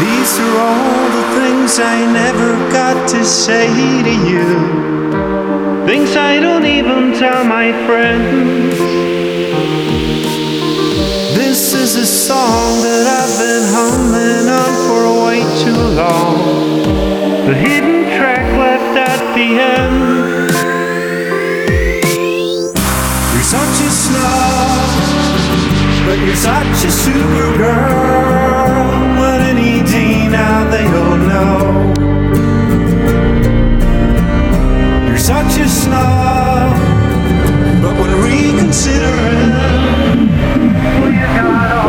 These are all the things I never got to say to you. Things I don't even tell my friends. This is a song that I've been humming on for way too long. The hidden track left at the end. You're such a snob, but you're such a super girl. Now they all know. You're such a snob, but when reconsidering, well, you got all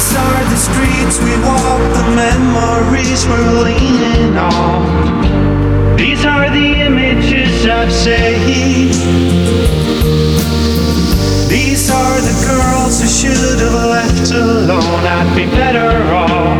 These are the streets we walk, the memories we're leaning on. These are the images I've saved. These are the girls who should have left alone. I'd be better off.